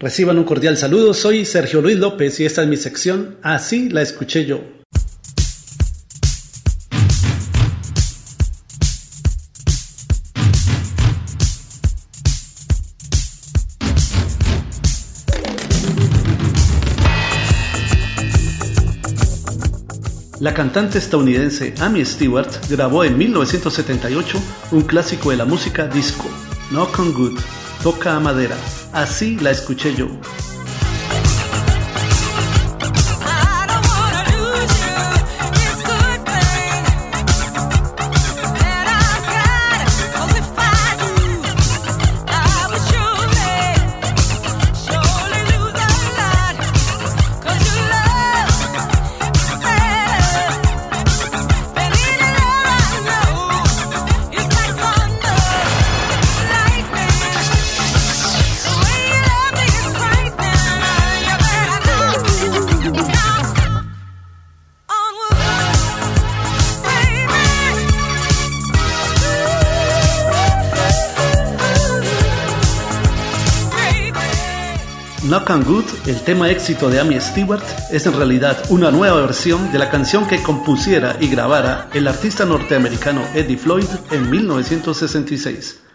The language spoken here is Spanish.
Reciban un cordial saludo, soy Sergio Luis López y esta es mi sección Así la escuché yo. La cantante estadounidense Amy Stewart grabó en 1978 un clásico de la música disco, Knock on Good, Toca a Madera. Así la escuché yo. Knock on Good, el tema éxito de Amy Stewart, es en realidad una nueva versión de la canción que compusiera y grabara el artista norteamericano Eddie Floyd en 1966.